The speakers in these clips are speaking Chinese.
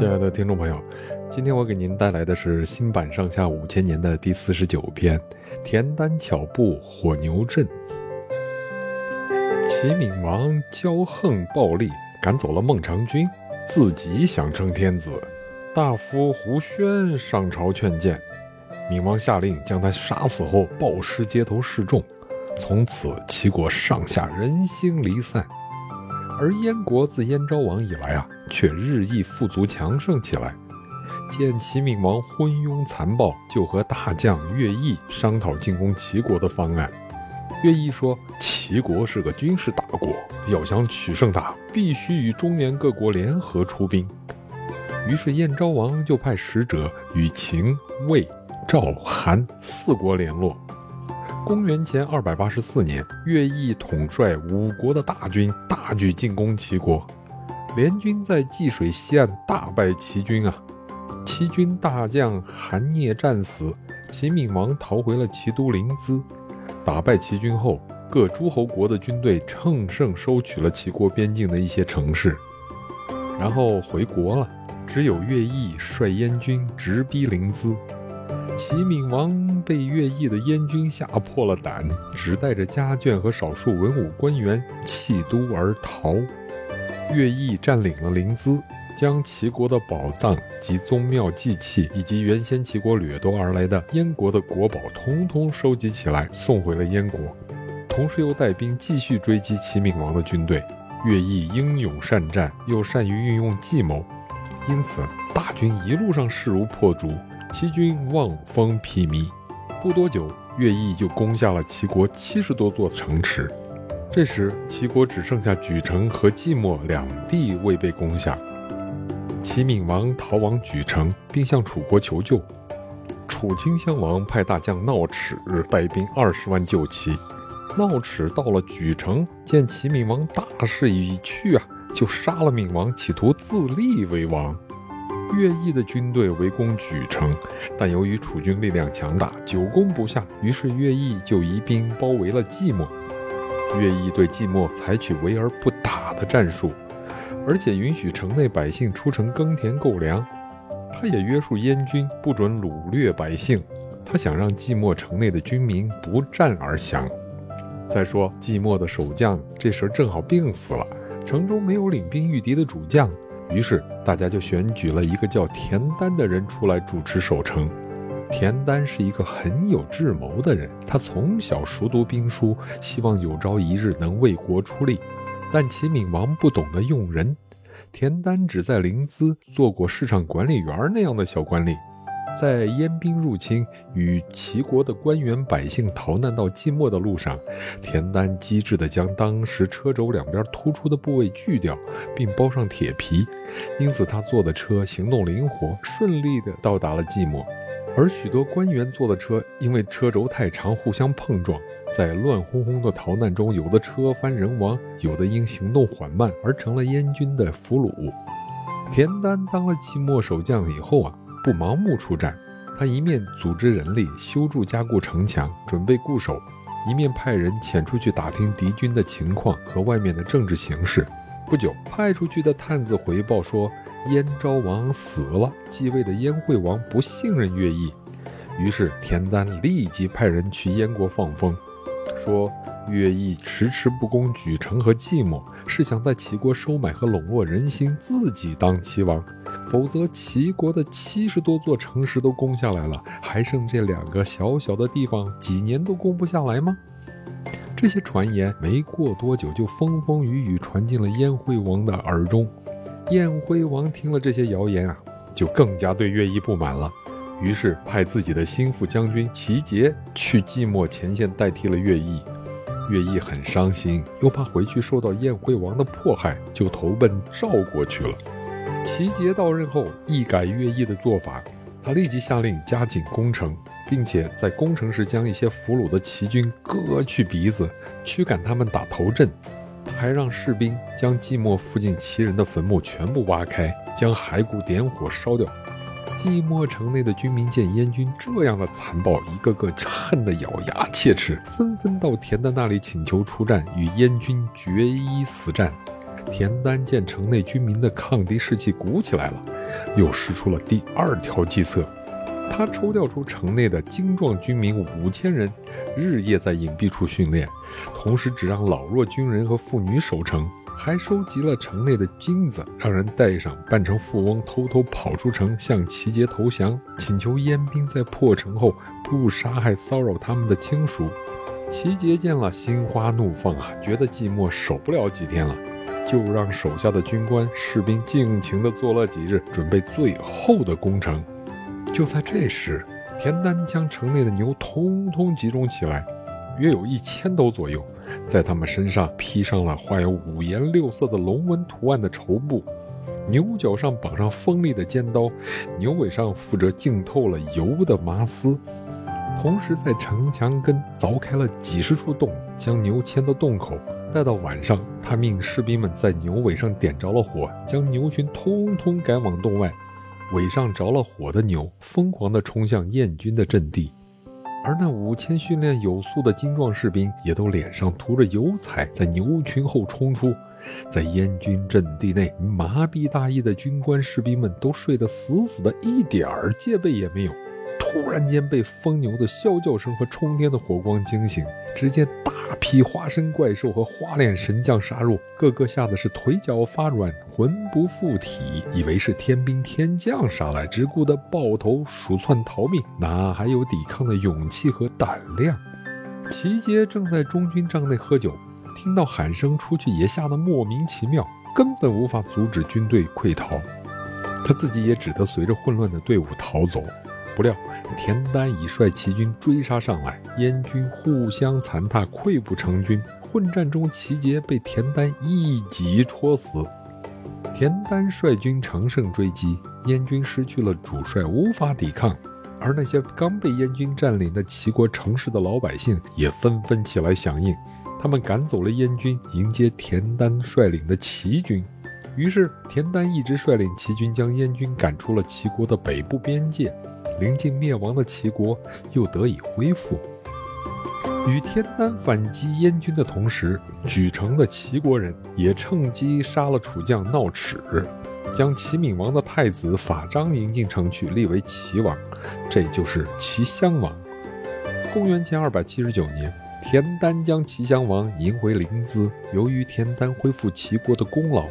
亲爱的听众朋友，今天我给您带来的是新版上下五千年的第四十九篇《田单巧布火牛阵》。齐闵王骄横暴戾，赶走了孟尝君，自己想称天子。大夫胡宣上朝劝谏，闵王下令将他杀死后暴尸街头示众，从此齐国上下人心离散。而燕国自燕昭王以来啊，却日益富足强盛起来。见齐闵王昏庸残暴，就和大将乐毅商讨进攻齐国的方案。乐毅说：“齐国是个军事大国，要想取胜它，必须与中原各国联合出兵。”于是燕昭王就派使者与秦、魏、赵、韩四国联络。公元前二百八十四年，乐毅统帅五国的大军大举进攻齐国，联军在济水西岸大败齐军啊！齐军大将韩聂战死，齐闵王逃回了齐都临淄。打败齐军后，各诸侯国的军队乘胜收取了齐国边境的一些城市，然后回国了。只有乐毅率燕军直逼临淄。齐闵王被乐毅的燕军吓破了胆，只带着家眷和少数文武官员弃都而逃。乐毅占领了临淄，将齐国的宝藏及宗庙祭器，以及原先齐国掠夺而来的燕国的国宝，统统收集起来，送回了燕国。同时又带兵继续追击齐闵王的军队。乐毅英勇善战，又善于运用计谋，因此大军一路上势如破竹。齐军望风披靡，不多久，乐毅就攻下了齐国七十多座城池。这时，齐国只剩下莒城和即墨两地未被攻下。齐闵王逃往莒城，并向楚国求救。楚顷襄王派大将闹齿带兵二十万救齐。闹齿到了莒城，见齐闵王大势已去啊，就杀了闵王，企图自立为王。乐毅的军队围攻莒城，但由于楚军力量强大，久攻不下，于是乐毅就移兵包围了即墨。乐毅对即墨采取围而不打的战术，而且允许城内百姓出城耕田购粮。他也约束燕军不准掳掠百姓，他想让即墨城内的军民不战而降。再说，即墨的守将这时正好病死了，城中没有领兵御敌的主将。于是大家就选举了一个叫田丹的人出来主持守城。田丹是一个很有智谋的人，他从小熟读兵书，希望有朝一日能为国出力。但齐闵王不懂得用人，田丹只在临淄做过市场管理员那样的小官吏。在燕兵入侵与齐国的官员百姓逃难到即墨的路上，田丹机智地将当时车轴两边突出的部位锯掉，并包上铁皮，因此他坐的车行动灵活，顺利地到达了即墨。而许多官员坐的车因为车轴太长，互相碰撞，在乱哄哄的逃难中，有的车翻人亡，有的因行动缓慢而成了燕军的俘虏。田丹当了即墨守将以后啊。不盲目出战，他一面组织人力修筑加固城墙，准备固守，一面派人遣出去打听敌军的情况和外面的政治形势。不久，派出去的探子回报说，燕昭王死了，继位的燕惠王不信任乐毅。于是田丹立即派人去燕国放风，说乐毅迟迟不攻莒城和即墨，是想在齐国收买和笼络人心，自己当齐王。否则，齐国的七十多座城池都攻下来了，还剩这两个小小的地方，几年都攻不下来吗？这些传言没过多久就风风雨雨传进了燕惠王的耳中。燕惠王听了这些谣言啊，就更加对乐毅不满了，于是派自己的心腹将军齐杰去即墨前线代替了乐毅。乐毅很伤心，又怕回去受到燕惠王的迫害，就投奔赵国去了。齐杰到任后，一改乐毅的做法，他立即下令加紧攻城，并且在攻城时将一些俘虏的齐军割去鼻子，驱赶他们打头阵。他还让士兵将寂寞附近齐人的坟墓全部挖开，将骸骨点火烧掉。寂寞城内的军民见燕军这样的残暴，一个个恨得咬牙切齿，纷纷到田的那里请求出战，与燕军决一死战。田丹见城内军民的抗敌士气鼓起来了，又使出了第二条计策。他抽调出城内的精壮军民五千人，日夜在隐蔽处训练，同时只让老弱军人和妇女守城，还收集了城内的金子，让人带上，扮成富翁，偷偷跑出城向齐杰投降，请求燕兵在破城后不杀害骚扰他们的亲属。齐杰见了，心花怒放啊，觉得寂寞守不了几天了，就让手下的军官士兵尽情地做了几日，准备最后的攻城。就在这时，田丹将城内的牛通通集中起来，约有一千头左右，在他们身上披上了画有五颜六色的龙纹图案的绸布，牛角上绑上锋利的尖刀，牛尾上附着浸透了油的麻丝。同时，在城墙根凿开了几十处洞，将牛牵到洞口。待到晚上，他命士兵们在牛尾上点着了火，将牛群通通赶往洞外。尾上着了火的牛疯狂地冲向燕军的阵地，而那五千训练有素的精壮士兵也都脸上涂着油彩，在牛群后冲出。在燕军阵地内麻痹大意的军官士兵们都睡得死死的，一点儿戒备也没有。突然间被疯牛的啸叫声和冲天的火光惊醒，只见大批花身怪兽和花脸神将杀入，个个吓得是腿脚发软，魂不附体，以为是天兵天将杀来，只顾得抱头鼠窜逃命，哪还有抵抗的勇气和胆量？齐杰正在中军帐内喝酒，听到喊声出去，也吓得莫名其妙，根本无法阻止军队溃逃，他自己也只得随着混乱的队伍逃走。不料，田丹已率齐军追杀上来，燕军互相残踏，溃不成军。混战中，齐杰被田丹一戟戳死。田丹率军乘胜追击，燕军失去了主帅，无法抵抗。而那些刚被燕军占领的齐国城市的老百姓也纷纷起来响应，他们赶走了燕军，迎接田丹率领的齐军。于是，田丹一直率领齐军将燕军赶出了齐国的北部边界。临近灭亡的齐国又得以恢复。与田丹反击燕军的同时，莒城的齐国人也趁机杀了楚将闹齿，将齐闵王的太子法章迎进城去，立为齐王，这就是齐襄王。公元前二百七十九年，田丹将齐襄王迎回临淄。由于田丹恢复齐国的功劳，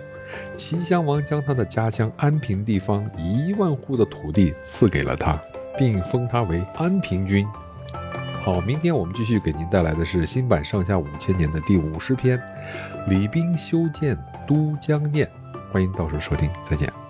齐襄王将他的家乡安平地方一万户的土地赐给了他。并封他为安平君。好，明天我们继续给您带来的是新版《上下五千年》的第五十篇《李冰修建都江堰》，欢迎到时候收听，再见。